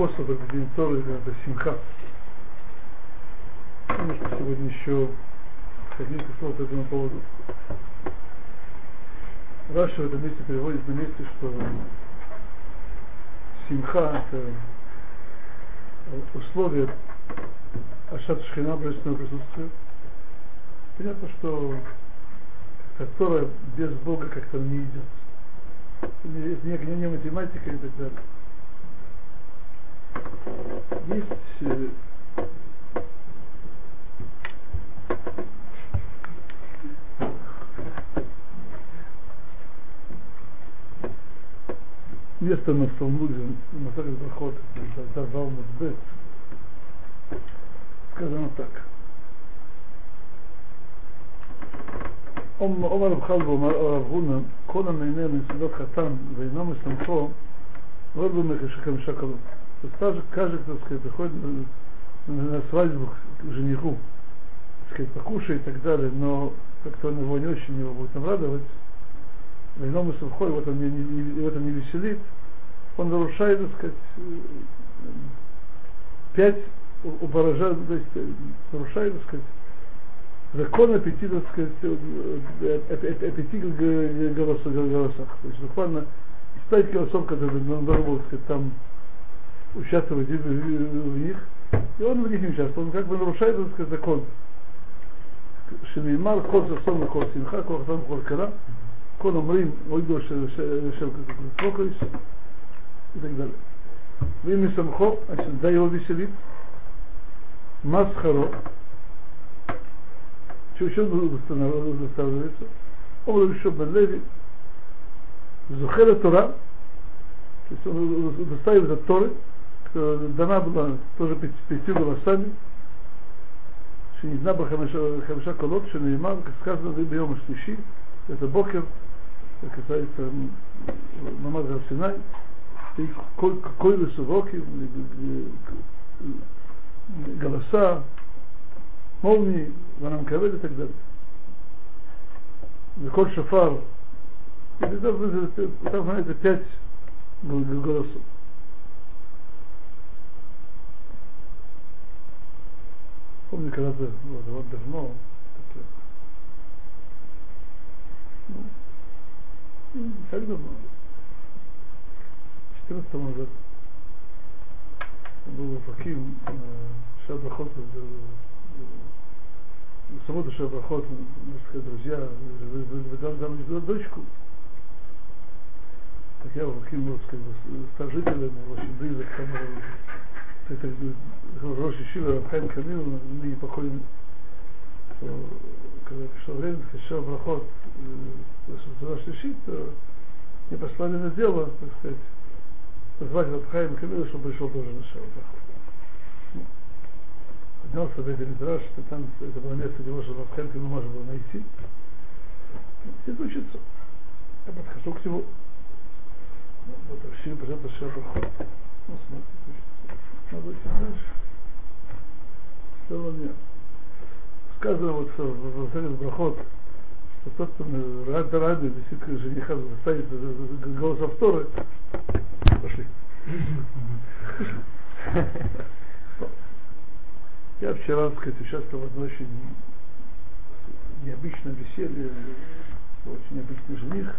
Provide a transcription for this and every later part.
способов День Торы это симха. Что сегодня еще несколько слов по этому поводу. Раша в этом месте переводит на месте, что симха это условие Ашат Шхина божественного присутствия. Понятно, что которая без Бога как-то не идет. Это не, не, не математика и так далее. Есть э, место на Талмуде, на Сагат Бахот, Давал Мудбет, сказано так. אומר רב חלבו, אומר רב הונא, כל הנהנה מסעודות חתן ואינו מסמכו, לא думай, что חמישה קלות. То также каждый, кто сказать, приходит на, на свадьбу к жениху, так сказать, покушает и так далее, но как-то он его не очень его будет там радовать, в ином сухой, вот он не, не, в этом не веселит, он нарушает, так сказать, пять упорожает, то есть нарушает, так сказать, закон пяти, так сказать, о пяти голосах, голосах. То есть буквально из пять голосов, которые он должен так сказать, там участвовать в, в них, и он в них не участвует, он как бы нарушает, так сказать, закон. שנאמר כל ששון וכל שמחה, כל חתן וכל כלה, כל אומרים אוידו של פוקריס, и так далее. Вимя самхо, значит, дай его веселит, масхаро, что еще устанавливается, он еще бен Леви, Зухера Тора, то есть он доставит от Торы, дана была тоже пятью голосами, שניתנה בה חמישה קולות, שנאמר, сказано ביום השלישי, это Бокер, это касается Мамад Синай, и какой высокий, голоса, молнии, Ванам-Кавель и так далее. Виколь Шафар, и там, знаете, пять голосов. Помню, когда-то, вот, вот давно, так, ну, не так давно, 14 назад, был Факим, Шабрахот, субботу Шабрахот, несколько друзья, выдал там дочку, так я Факим был, как бы, старжителем, очень близок к тому, это Рош Ишива Рабхайм Камил, ныне покойный, то когда пришло время, сказал проход Рош Ишив, то мне послали на дело, так сказать, позвать Рабхайм Камила, чтобы пришел тоже на проход. Поднялся в Мидраш, что там это было место, где можно Рабхайм Камил можно было найти. Сидит учиться. Я подхожу к нему. Вот Рашив, пожалуйста, Шава проход. Ну, смотрите, Что. Сказано вот в Василис Брахот, что тот, кто рад висит жениха, заставит голос авторы, пошли. Я вчера, так сказать, участвовал в одной очень необычном веселье, очень необычный жених,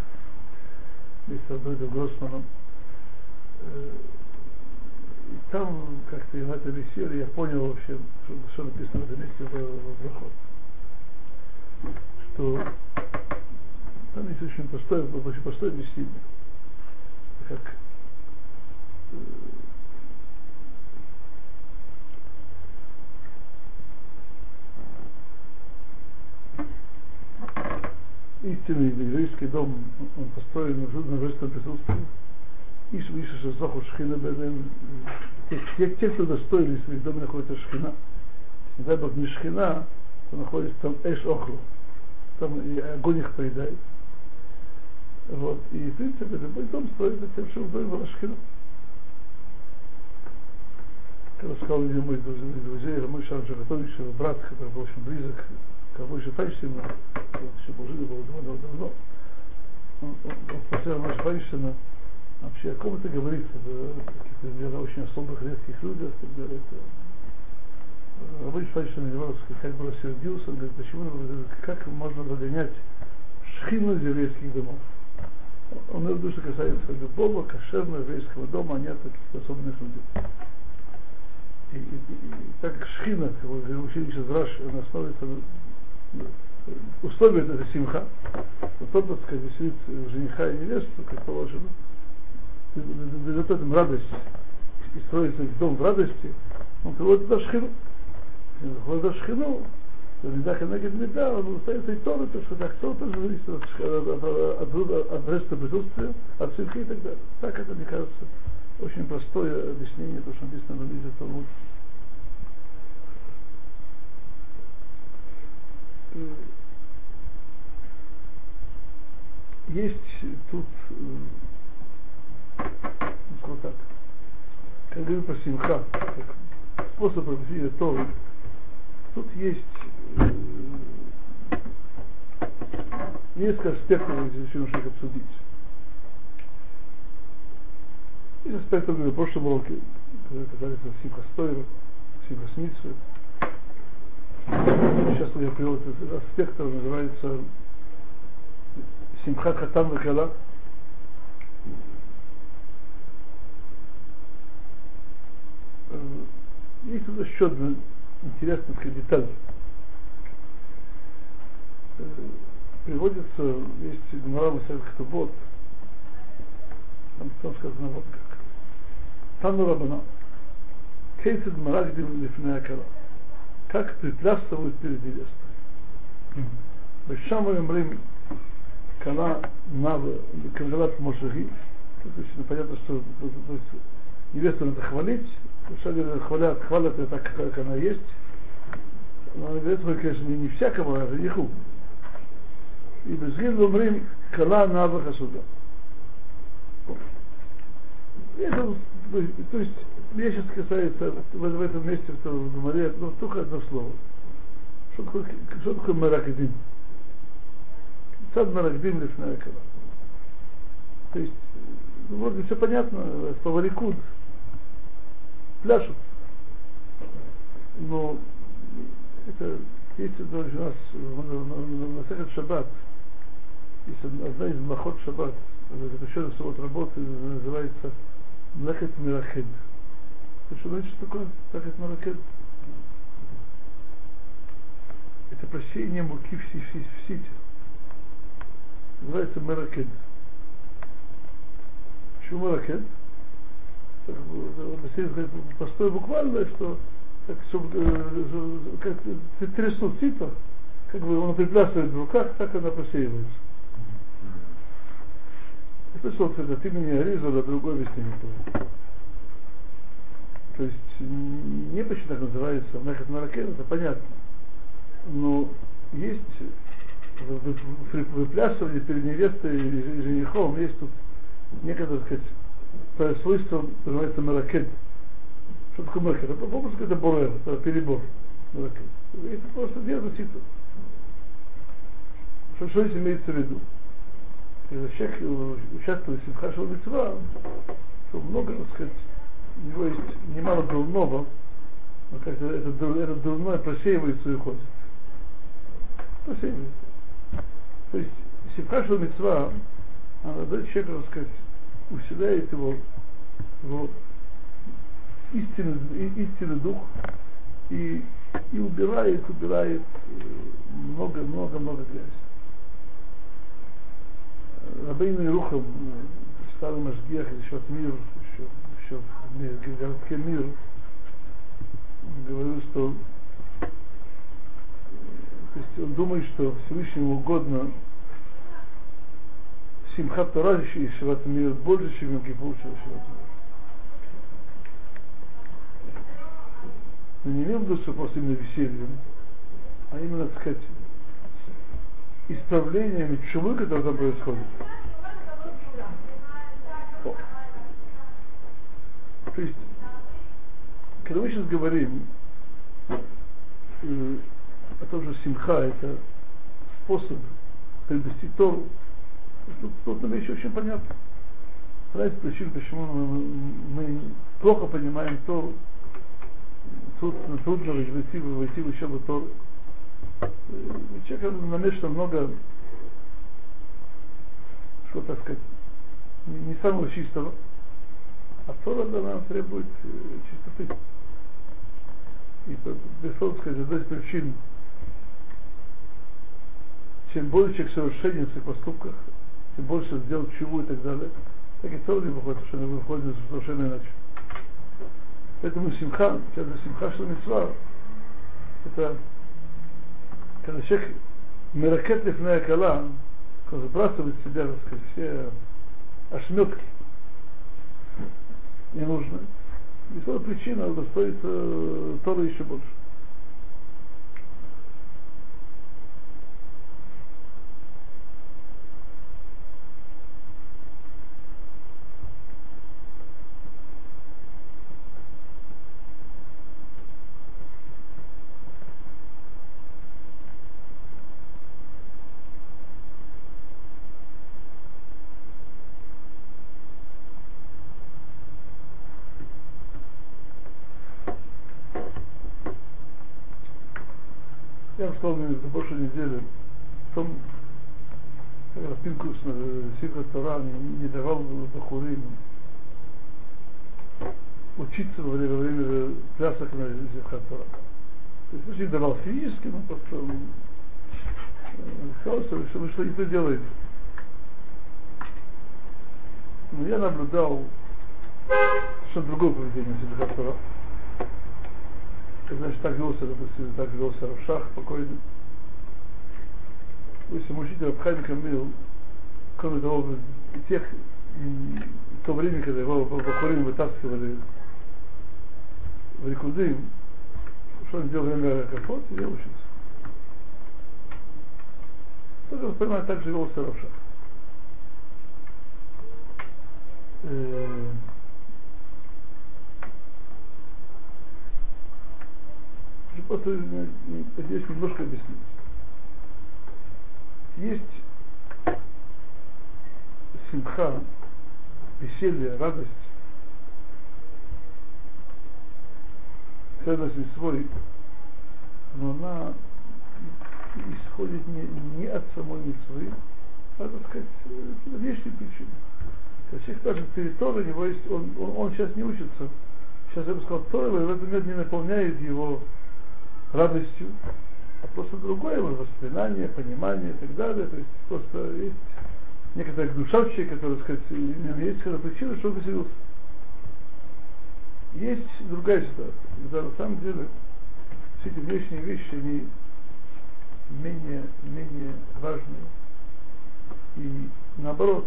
вместе с одной Гроссманом и там как-то в это веселье я понял вообще, что, что написано в этом месте в, в Брахот. Что там есть очень простое, очень простое объяснение. Как истинный еврейский дом, он построен на божественном присутствии Иш Виша Шазоху Шхина Беден. Те, те, кто достоились, в их доме находится Шхина. Не дай Бог не Шхина, то находится там Эш Охру. Там и огонь их поедает. Вот. И, в принципе, любой дом строится тем, что в доме была Шхина. Когда сказал один мой друзей, мой Шан Жагатович, его брат, который был очень близок к Рабой Файшина, вот еще был жив, было давно, давно, он, он, он спросил Рабой Файшина, Вообще о ком это говорится? Это каких-то, очень особых, редких людях. Это, это, Рабыч Фальшин Миловский как бы рассердился, он говорит, почему, как можно загонять шхину из еврейских домов? Он виду, что касается любого кошерного еврейского дома, а нет каких-то особенных людей. И, и, и, так как шхина, как вы учили сейчас Раш, она основывается условие это симха, тот, так сказать, веселит жениха и невесту, как положено, дает этим радость и строится дом в радости, он приводит туда шхину. Выходит туда шхину, то не так нагид не да, он остается и то, то, что так то тоже зависит от, от, от, присутствия, от симхи и так далее. Так это, мне кажется, очень простое объяснение, то, что написано в Мизе Талмуд. Есть тут ну, так, как говорю про Симха, способ объяснения Торы, тут есть э, несколько аспектов, если еще нужно обсудить. Из аспектов, говорю, в прошлом уроке, которые касались Симха Стойра, Симха Смитсвы, Сейчас я привел этот аспект, который называется Симхат Хатам Вахала. Есть тут еще одна интересная такая деталь. Приводится, есть Гмара Хатубот, там, там сказано вот как. Там Рабана. Кейсид Марагдим Лифнея Кала как препятствуют перед невестой. Бешам говорим, когда надо, когда Мошахи, то есть понятно, что невесту надо хвалить, что хвалят, хвалят ее так, как она есть. Но она говорит, конечно, не, не всякого, а жениху. И без говорим, кала надо хасуда. Это, то есть, мне сейчас касается в, в этом месте, в, в Гумаре, ну, только одно слово. Что такое, что такое маракдим? Сад маракдим лесная кала. То есть, ну, вроде все понятно, поварикуд, пляшут. Но это есть у нас на Сахат Шаббат, есть одна из махот Шаббат, запрещенных суббот работы, называется Млехет Мирахед. Вы что что такое Млехет Мирахед? Это прощение муки в, в, в сите. Называется Миракед. Почему Миракед? Простое буквально, что как, чтобы, как трясут сито, как бы он приплясывает в руках, так она просеивается. Это, собственно, от имени Аризала другое объяснение тоже. То есть не почему так называется Мехат Маракен, это понятно. Но есть выплясывание перед невестой и женихом, есть тут некое, так сказать, свойство называется Маракен. Что такое Маракен? Это попросту это борер, это перебор. Маракен. Это просто дело сито. Что, что здесь имеется в виду? когда человек участвует в Симхашева Митцва, то много, так сказать, у него есть немало дурного, но как-то это, это дурное просеивается и уходит. Просеивается. То есть Симхашева Митцва, она дает человеку, так сказать, усиляет его, его истинный, истинный дух и, и убирает, убирает много-много-много грязи. Рабейну Ирухам, старый Машгиах из от мир, еще, еще в городке мир, говорил, что то есть он думает, что Всевышнему угодно Симхат Тора и Шиват Мир больше, чем Йом Кипур, чем Шиват. Но не имел в виду, что просто именно весельем, а именно, так сказать, исправлениями чумы, которые там происходит. То есть, когда мы сейчас говорим э, о том, что симха это способ приобрести Тору, тут, тут нам вещи очень понятно. одна из причин, почему мы, мы плохо понимаем то, трудно войти, войти в учебу Торы. У человека намешано много, что так сказать, не самого чистого, а Тора для нас требует э, чистоты. И безусловно сказать, одна из причин, чем больше человек совершенен в своих поступках, тем больше сделал чего и так далее, так и Тора не выходит, не выходит совершенно иначе. Поэтому симха, когда симха что митцва, это когда человек меракет лифная кала, когда сбрасывает с себя, так сказать, все ошметки ненужные, и причина удостоится Тора еще больше. Сказал мне за прошлой неделе, в том, когда Пинкус на Сифра Тора не, давал Бахурим учиться во время, во время плясок на Сифра Тора. То есть не давал физически, но просто сказал, что, что вы что не то делаете. Но я наблюдал что другое поведение Сифра Тора значит, так велся, допустим, так велся Равшах покойный. Допустим, учитель Абхайм Камил, кроме того, тех, в то время, когда его Бахурим вытаскивали в Рикудым, что он делал время Кафот, я учился. Тоже, понимаю, так же велся Равшах. Э, Просто здесь немножко объяснить. Есть симха, веселье, радость, связанность свой, но она исходит не, не от самой митцвы, а, так сказать, внешней причины. То есть человек даже перед у него есть, он, он, он сейчас не учится, сейчас я бы сказал, Тора в этот момент не наполняет его радостью, а просто другое воспоминание, понимание и так далее. То есть просто есть некоторые душавчие, которые, так сказать, есть когда причина, что он веселился. Есть другая ситуация, когда на самом деле все эти внешние вещи, они менее, менее важные. И наоборот,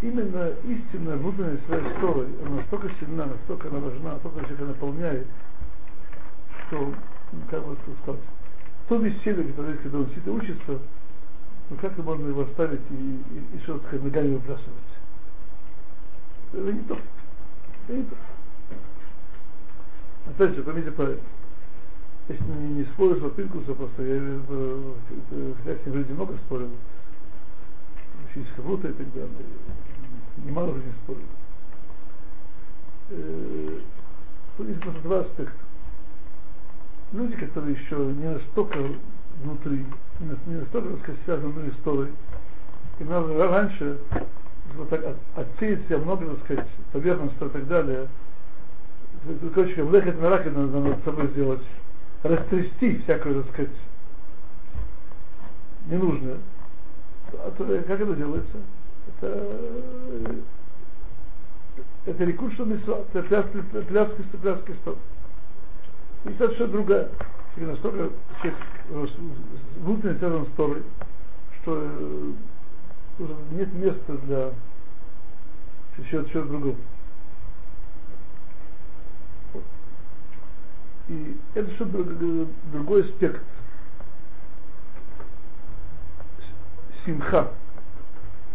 именно истинная внутренняя связь с Торой, она настолько сильна, настолько она важна, настолько человека наполняет, что, как бы сказать, то которое есть, когда он сидит и учится, ну как можно его оставить и, и, и что сказать, ногами выбрасывать? Это не то. Это не то. Опять же, поймите правильно. Если не, не споришь по Пинкуса, просто я хотя с ним люди много спорил, учились Хаврута и так далее, немало не спорил. Э, тут есть просто два аспекта люди, которые еще не настолько внутри, не настолько, так сказать, связаны с Торой, и надо раньше вот так от, отсеять себя много, так сказать, поверхностно и так далее, короче, лехет на раке надо над собой сделать, растрясти всякую, так сказать, ненужное. А то, как это делается? Это это рекут, что это пляски, пляски, пляски, пляски, и совершенно другая. И настолько человек внутренне связан с Торой, что э, уже нет места для чего-то чего другого. И это что другой аспект симха,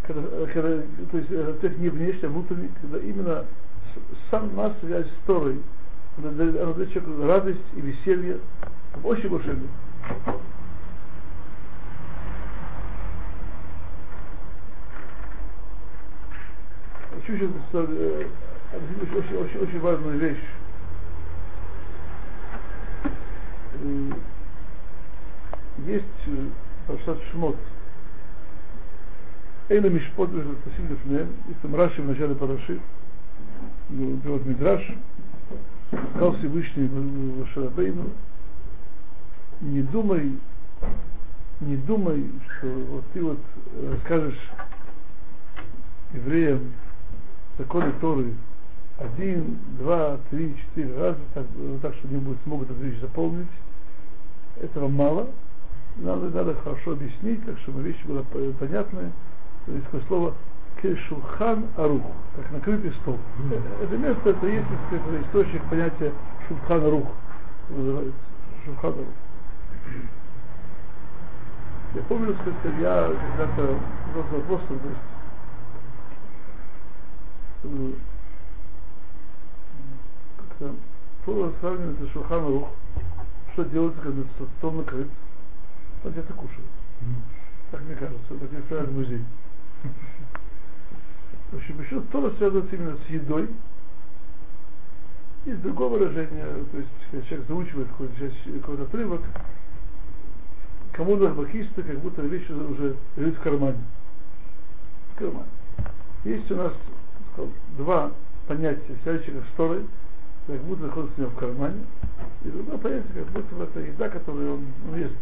когда, когда, то есть аспект не внешний, а внутренний, когда именно сама связь с Торой – она дает человеку радость и веселье в очень большой мере. пишет э, очень, очень, очень, очень важную вещь. Э, есть э, Паршат Шмот. Эйна Мишпот Тасим Лифнеем. Есть там Раши в начале Параши. Берет Мидраш. Сказал Всевышний Вашарабейну. Не думай, не думай, что вот ты вот скажешь евреям законы Торы один, два, три, четыре раза, так, так что они будут, смогут эту вещь заполнить. Этого мало. Надо, надо хорошо объяснить, так чтобы вещь была понятная. То есть слово кешулхан арух, как накрытый стол. Mm-hmm. Это место, это есть это источник понятия шулхан арух, называется. Шулхан арух. Я помню, что я когда-то задал вопрос, то есть как-то Тора сравнивает с Шулхан Рух, что делается, когда стол накрыт, он где-то кушает. Так мне кажется, так я представляю музей. Еще Тора связывается именно с едой. Есть другое выражение, то есть, когда человек заучивает какой-то, какой отрывок, кому бакиста, как будто вещи уже лежит в кармане. В кармане. Есть у нас два понятия, связывающих с Торой, как будто находится у него в кармане, и другое понятие, как будто это еда, которую он, он ест.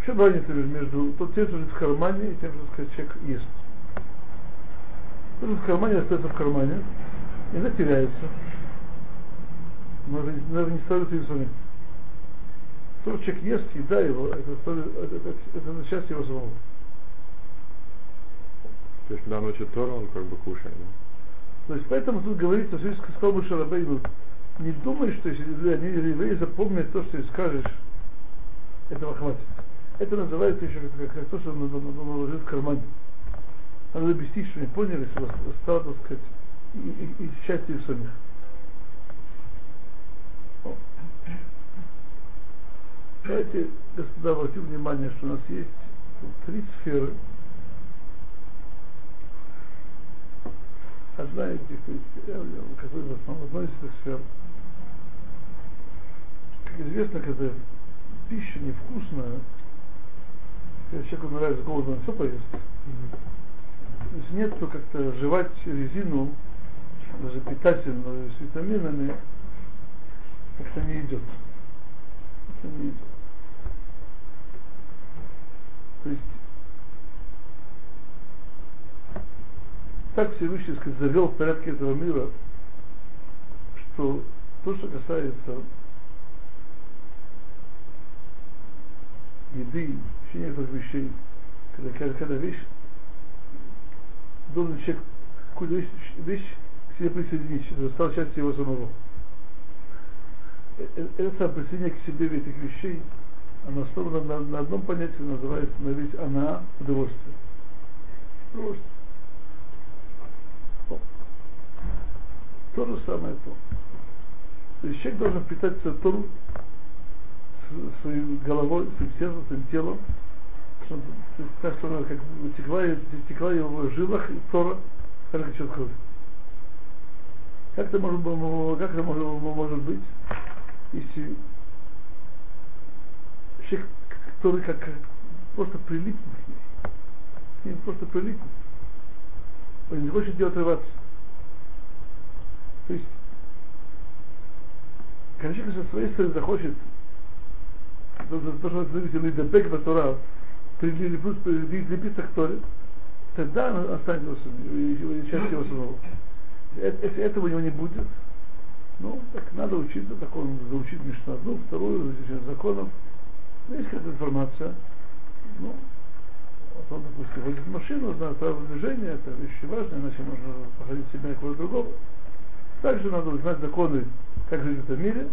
В чем разница между тем, что в кармане, и тем, что сказать, человек ест? Что в кармане остается в кармане, и она теряется. Но даже не ставится им самим. То, что человек ест, еда его, это, это, это, это, это часть его самого. То есть, когда он учит Тору, он как бы кушает, да? То есть, поэтому тут говорится, что если сказал Муше Рабейну, не думай, что если они евреи запомнят то, что ты скажешь, этого хватит. Это называется еще как, как то, что он наложил в кармане. Надо объяснить, что они поняли, что стало, так сказать, и, и, и счастье самих. Давайте, господа, обратим внимание, что у нас есть три сферы – одна из этих которая в основном относится к сфер. Как известно, когда пища невкусная, когда человеку нравится голодно, он все поест. Mm-hmm. Если нет, то как-то жевать резину, даже питательную, с витаминами, как-то не идет. Это не идет. То есть так Всевышний сказать, завел в порядке этого мира, что то, что касается еды, еще некоторых вещей, когда, когда вещь, должен человек какую-то вещь, вещь к себе присоединить, чтобы стал частью его самого. Э, э, это самое присоединение к себе этих вещей, оно основано на, на одном понятии, называется на весь она удовольствие. Удовольствие. То же самое то. То есть человек должен питаться Тору своей головой, своим сердцем, своим телом, так что она как текла, текла его в жилах, так как течет кровь. Как это может, как это может, может быть, если человек, который как, просто прилипнет к ней, просто прилипнет, он не хочет ее отрываться. То есть, когда человек со своей стороны захочет то, то что называется лидебек батура, прилепиться к Торе, тогда он останется частью его самого. Если этого у него не будет, ну, так надо учиться, так он заучит Мишну одну, вторую, изучение законов. Есть какая-то информация. Ну, вот он, допустим, водит машину, знает правила движения, это вещи важные, иначе можно походить себя кого-то другого. Также надо узнать законы, как жить в этом мире,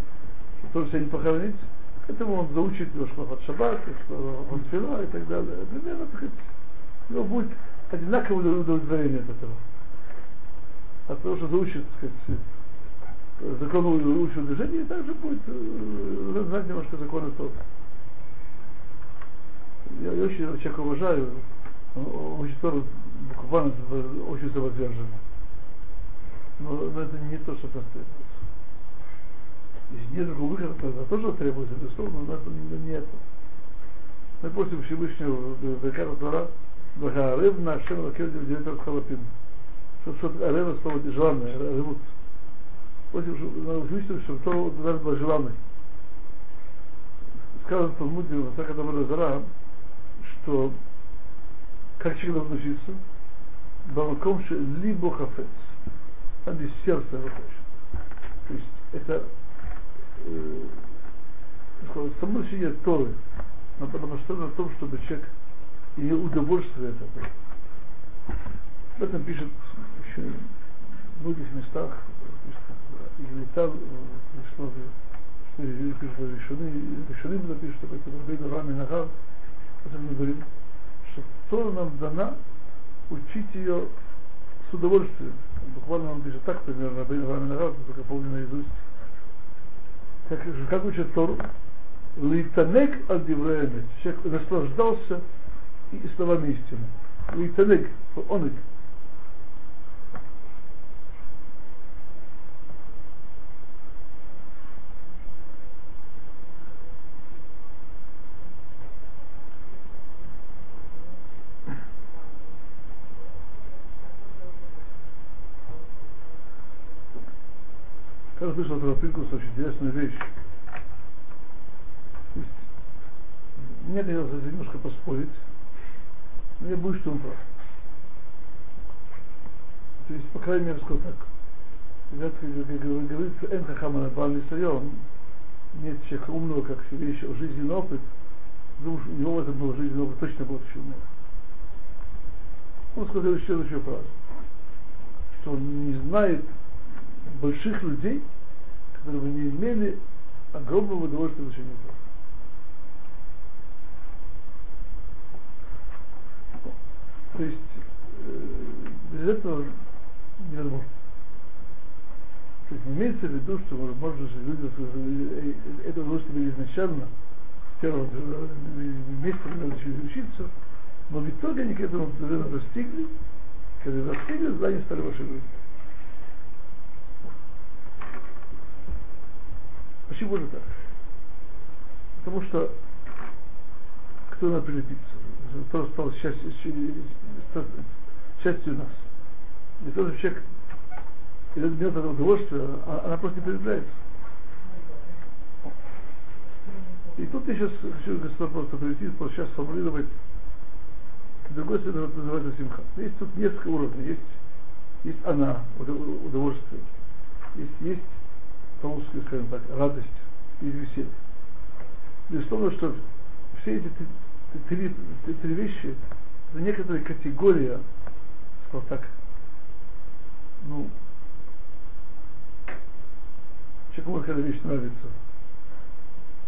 чтобы себя не похоронить. К этому он заучит Йошмахат Шаббат, Фила и так далее. Примерно, так сказать, у него будет одинаковое удовлетворение от этого. От того, что заучит, так сказать, закон учил движения, также будет э, знать немножко законы тот. Я, очень человека уважаю, Он учит Тору буквально очень самоотверженно. Но, но это не то, что нас требуется. Если нет другого выхода, то это тоже требуется, безусловно, но это не это. Мы просим Всевышнего Бекара Тора, Бахарев на Ашем Лакель Директор Халапин. Что, Арена слово желанное, ревут. Просим Всевышнего, чтобы Тора нас было желанной. Сказано в Талмуде, в Сака Тамара Зара, что как человек должен учиться, Бамаком либо хафец. Там без сердца хочет. То есть это э, само решение Торы, но построено на том, чтобы человек имел удовольствие от этого. Об этом пишет еще в многих местах, и летал, что, что пишет решены, решены это пишет, что это Рабейну Рами Нагав, это мы говорим, что Тора нам дана учить ее с удовольствием. Буквально он пишет так, примерно, Рабейну Рами Нагав, только помню наизусть. Как, как учат Тору? Лейтанек от Девреемет. Человек наслаждался и словами истины. Лейтанек, оник. Как слышал этого Пинкуса очень интересную вещь. Мне хотелось немножко поспорить, но я боюсь, что он прав. То есть, по крайней мере, скажу так. Как говорится, Эн Хахамана Бали Сайон, нет человека умного, как вещь, жизненный опыт, думаю, что у него это был жизненный опыт, точно был еще умер. Он сказал еще следующую фразу, что он не знает больших людей, которые бы не имели огромного удовольствия в изучении Торы. То есть э, без этого невозможно. То есть не имеется в виду, что можно же люди э, э, это удовольствие изначально, с первого месяца, когда начали учиться, но в итоге они к этому достигли, когда достигли, тогда они стали ваши люди. Почему же так? Потому что кто надо прилепиться? Кто стал счастью, счастью нас? И тот человек идет нет этого удовольствия, а она просто не проявляется. И тут я сейчас хочу Господь просто прийти, просто сейчас сформулировать другой свет называется симха. Есть тут несколько уровней. Есть, есть она, удовольствие. Есть, есть по-русски, скажем так, радость и веселье. Безусловно, что все эти три, три, три вещи, это некоторая категория, скажем так, ну, человеку может какая-то вещь нравится,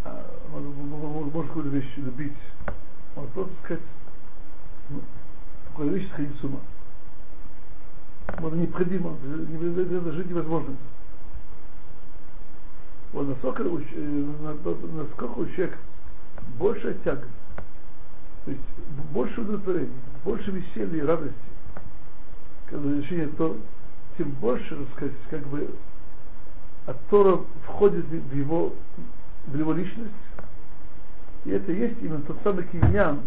а, может, может какую-то вещь любить, может просто сказать, ну, какую-то вещь сходить с ума. Может, необходимо, жить невозможно. Вот насколько, насколько у человека большая тяга, то есть больше удовлетворения, больше веселья и радости, когда изучение то, тем больше, сказать, как бы от Тора входит в его, в его личность. И это есть именно тот самый киньян,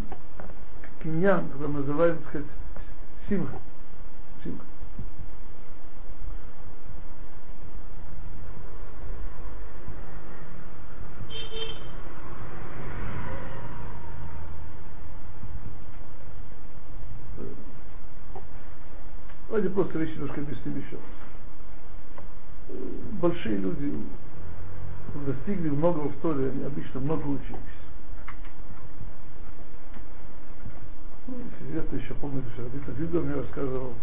киньян, который мы называем, так сказать, симха. симха. Давайте просто вещи немножко объясним еще. Большие люди достигли многого в Торе, они обычно много учились. Ну, известно еще, помните, что Рабита Вильдер мне рассказывал,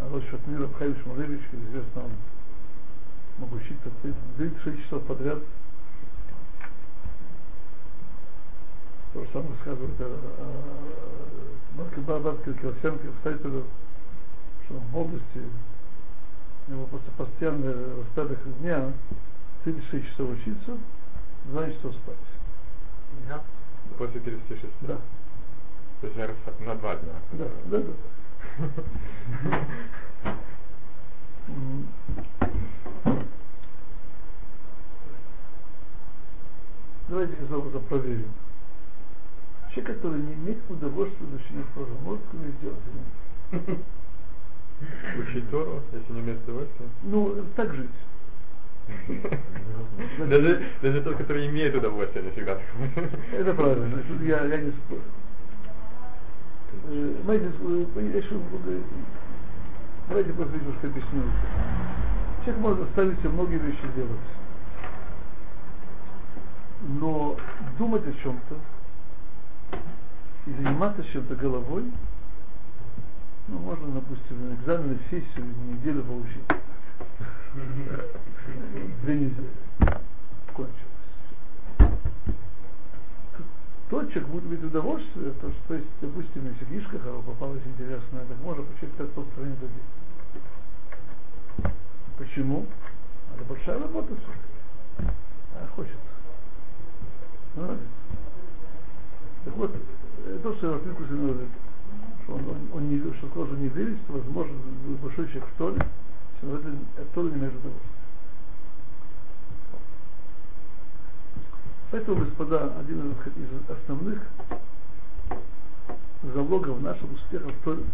а Рош Шатмир Абхайм Шмулевич, как известно, он мог учиться 36 часов подряд. То же самое рассказывает о, о, о Бабке Кирсенко, в Сайтове, что в молодости у него после постоянного распорядок дня 36 часов учиться, 2 часов спать. Да. После 36? Да. То есть я раз на два дня. Да, да, да. Давайте это проверим. Человек, который не имеет удовольствия от учения Торы, может ли сделать? Учить Тору, если не имеет удовольствия? Ну, так жить. Даже, даже тот, который имеет удовольствие, не всегда такой. Это правильно, я, я не спорю. Э, Знаете, э, я еще, давайте просто немножко объясню. Человек может заставить себя многие вещи делать. Но думать о чем-то и заниматься чем-то головой, ну, можно, допустим, экзамены сессию неделю получить. Две недели. Кончилось. Тот человек будет иметь удовольствие, то, что, то есть, допустим, если книжка попалась интересная, так можно почитать 500 страниц в день. Почему? Это большая работа все. А хочется. Молодец. Так вот, то, что Рафикус говорит, что он, он, он не, что тоже не верит, что возможно человек в Торе, что это, это не имеет удовольствия. Поэтому, господа, один из, основных залогов нашего успеха в Торе,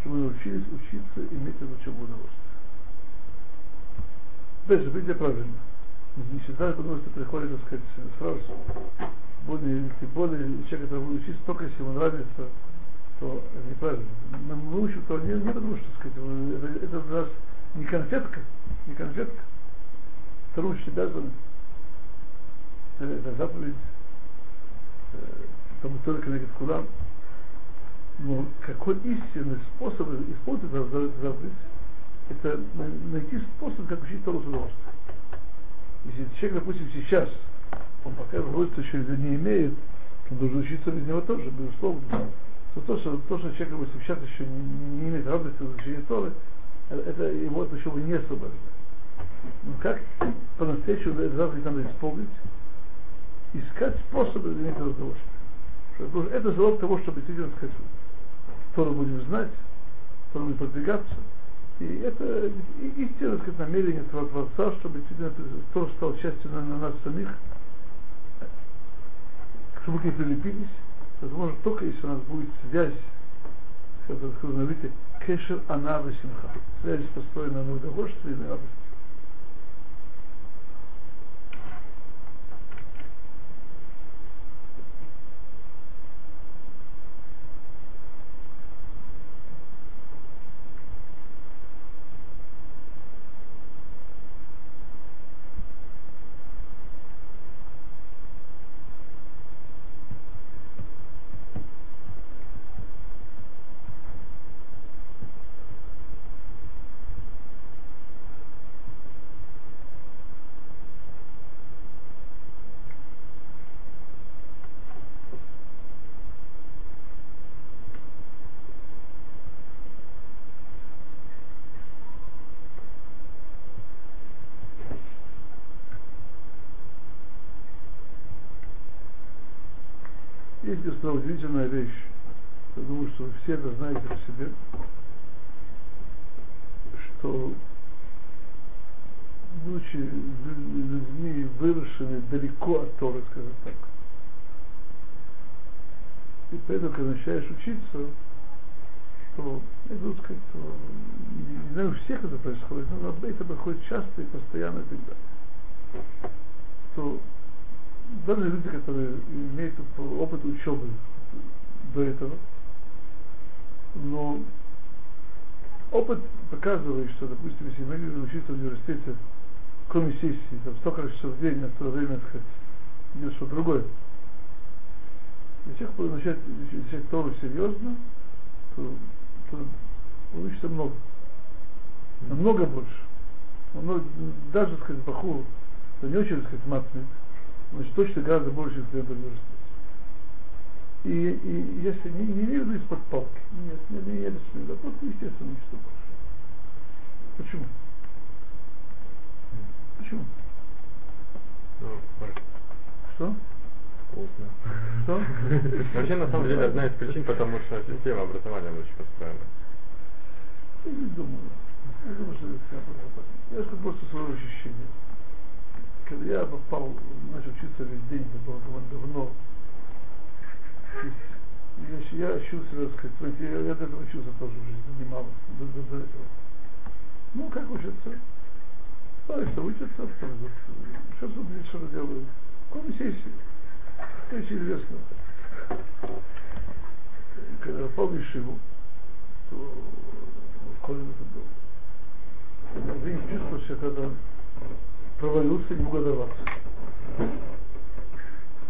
что мы научились учиться иметь от учебы удовольствие. Же, видите правильно. Не всегда удовольствие приходит, так сказать, сразу. Более, тем более, человек, который будет учиться, только если ему нравится, то это неправильно. Мы, учим то не, не потому, что, сказать, это, это нас не конфетка, не конфетка. Вторую учить обязаны это заповедь, потому только на кулам. Но какой истинный способ исполнить эту заповедь, это найти способ, как учить Тору с удовольствием. Если человек, допустим, сейчас, он пока удовольствия еще не имеет, он должен учиться без него тоже, безусловно. Но то, что, то, что человек, допустим, сейчас еще не, имеет радости от изучения Торы, это его от учебы не освобождает. Но как по-настоящему эту заповедь надо исполнить, искать способы иметь это удовольствие. Что это залог того, чтобы действительно сказать, Тору будем знать, Тору будем продвигаться. И это истинное сказать, намерение Творца, чтобы действительно Тор стал частью на, на нас самих, чтобы мы к ней прилепились. Возможно, только если у нас будет связь, как сказано, видите, кешер анава симха. Связь построена на удовольствии и на радости. Господа, удивительная вещь. Я думаю, что вы все это знаете по себе, что будучи людьми выросшими далеко от Торы, скажем так, и поэтому, когда начинаешь учиться, что, я буду сказать, что, не, не знаю, у всех это происходит, но это происходит часто и постоянно и так далее, то даже люди, которые имеют опыт учебы до этого, но опыт показывает, что, допустим, если мы любим учиться в университете, кроме сессии, там столько часов в день, а в то время, так сказать, идет что-то другое. Если человек начать изучать Тору серьезно, то, то он учится много. Намного больше. Он, даже, так сказать, Баху, не очень, так сказать, матный, значит, точно гораздо больше, чем университете. И, и если не, не имею в из-под палки, нет, нет, не еду сюда, просто естественно что больше. Почему? Почему? Ну, Что? Вкусно. Что? Вообще, на самом деле, одна из причин, потому что система образования лучше построена. Я не думаю. Я думаю, что это. Я просто свое ощущение. Когда я попал, начал учиться день, это было довольно давно. Есть Я, учился, так сказать, я, я этого учился тоже в жизни, немало, до, до, до этого. Ну, как учатся? Товарищи учатся, потом идут, что тут что делают? Кроме сессии. Это очень известно. Когда в Ешиву, то в Колин это был. Я чувствовал себя, когда провалился и не мог оторваться.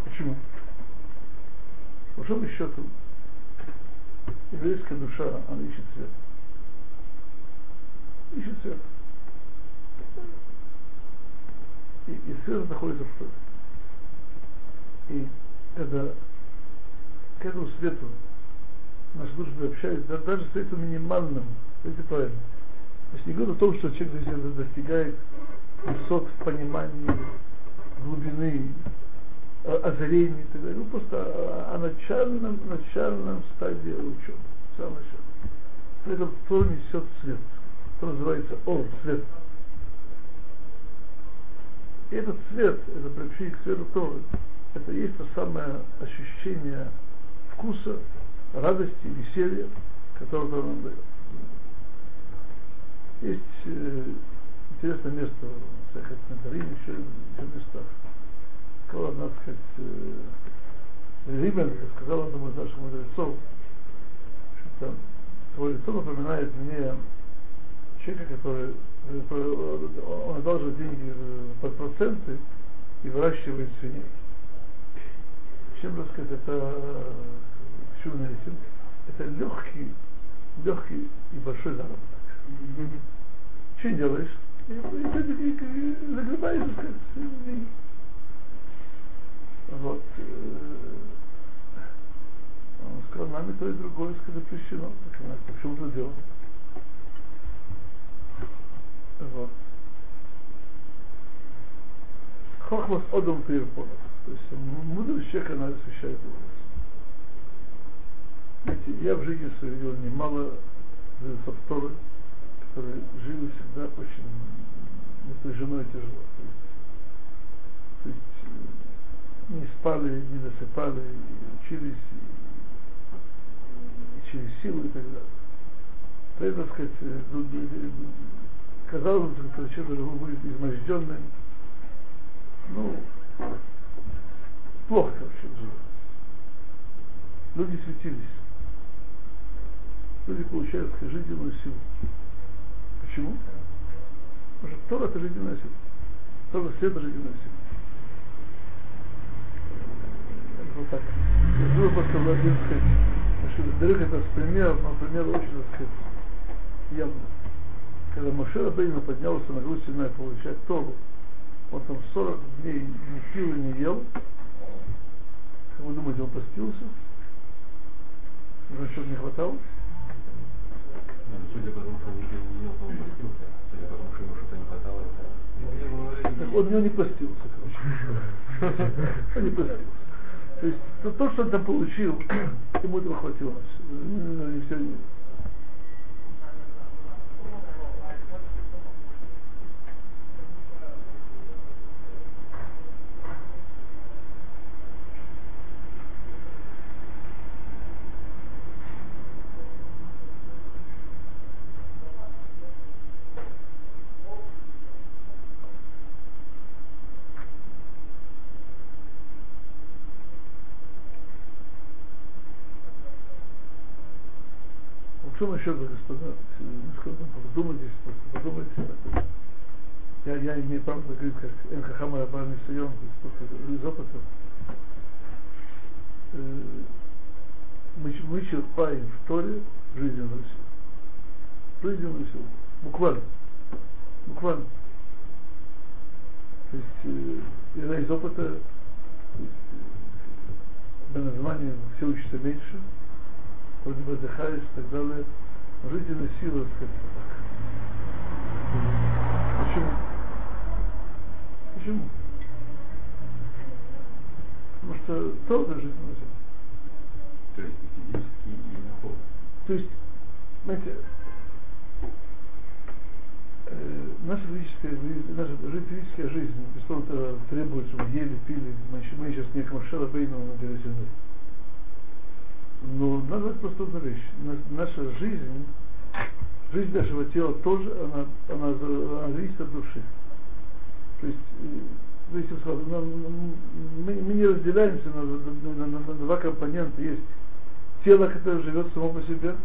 Почему? По большому счету, еврейская душа, она ищет свет. Ищет свет. И, и свет находится в Торе. И когда к этому свету наши души приобщаются, да, даже свету минимальным, это правильно. То есть не говорю о том, что человек достигает высот в понимании глубины, озарения и так далее. Ну, просто о, о начальном, начальном стадии. В самом начале. Поэтому кто несет свет. Это называется он, свет. И этот свет, это приобщение к свету Торы, это есть то самое ощущение вкуса, радости, веселья, которое нам дает. Есть э, интересное место всяких комментариях, еще, еще местах. Сказала, надо сказать, э, Рибенко сказал одному из наших мудрецов, что твое лицо напоминает мне человека, который он одалживает деньги под проценты и выращивает свиней. Чем, так сказать, это на этим? Это легкий, легкий и большой заработок. Что делаешь? И, и, и, и загребаешь, так сказать. Вот. Он сказал, нами то и другое запрещено. Так, почему это делаем? Вот. Хохмас одом пирпонов. То есть мудрость человека она освещает его. Знаете, я в жизни своей видел немало Торы, которые жили всегда очень напряжено и тяжело. То есть, то есть не спали, не насыпали, учились, и через силу и так далее. Поэтому, так сказать, казалось бы, что человек должен быть изможденным, ну, плохо вообще живет. Люди светились. Люди получают жизненную силу. Почему? Потому что Тора это жизненная сила. Тора свет это жизненная сила. Вот так. Я думаю, просто один сказать, что это с примером, но пример очень, так сказать, явно когда Моше Рабейну поднялся на грудь Синай получать Тору, он там 40 дней ни пил и не ел. Как вы думаете, он постился? Ему что-то не хватало? Ну, судя по тому, что он не ел, он постился. Судя по тому, что ему что-то не хватало, так он не, не постился, короче. Он не постился. То есть то, то, что он там получил, ему этого хватило. Не все, большому счету, господа, подумайте, подумайте. Я, я имею право говорить, как Энхахама Рабан Исайон, из опыта. Э, мы, мы черпаем в Торе жизненную силу. Жизненную силу. Буквально. Буквально. То есть, э, я из опыта, есть, э, названием все учится меньше, вроде бы отдыхаешь и так далее, жизненная сила, так сказать, так. Почему? Почему? Потому что тоже жизнь земле. То есть и физически, и духовно. То есть, знаете, э, наша физическая жизнь, наша жизнь, физическая жизнь, безусловно, требует, чтобы ели, пили, мы, еще- мы сейчас не Камашера Бейну на надо просто вещь. На- Наша жизнь, жизнь нашего тела тоже, она, она, она зависит от души. То есть, э, ну, бы сказал, нам- нам- мы, мы не разделяемся на, на- на- на- два компонента. Есть тело, которое живет само по себе,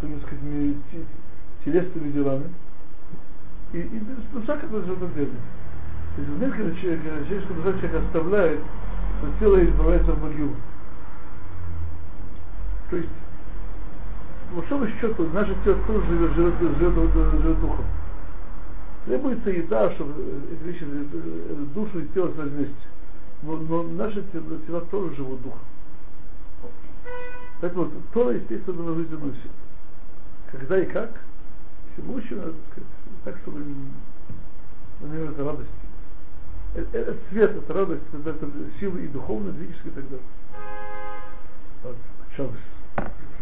своими, сказать, ми- те- телесными делами, и, и душа, которая живет отдельно. То есть в момент, когда человек, человеческая человек оставляет, то тело избавляется в могилу. То есть, по большому счету, наше тело тоже живет, живет, живет, живет духом. Требуется еда, чтобы э, эти вещи, э, э, душу и тело связать вместе. Но, но наши тела, тела тоже живут духом. Поэтому Тора, естественно, на силу. Когда и как, лучше, надо сказать, так, чтобы на него это радость. Э- Это свет, это радость, это, это силы и духовные, и физические и так далее. Вот, Шаббас.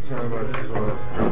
Tchau.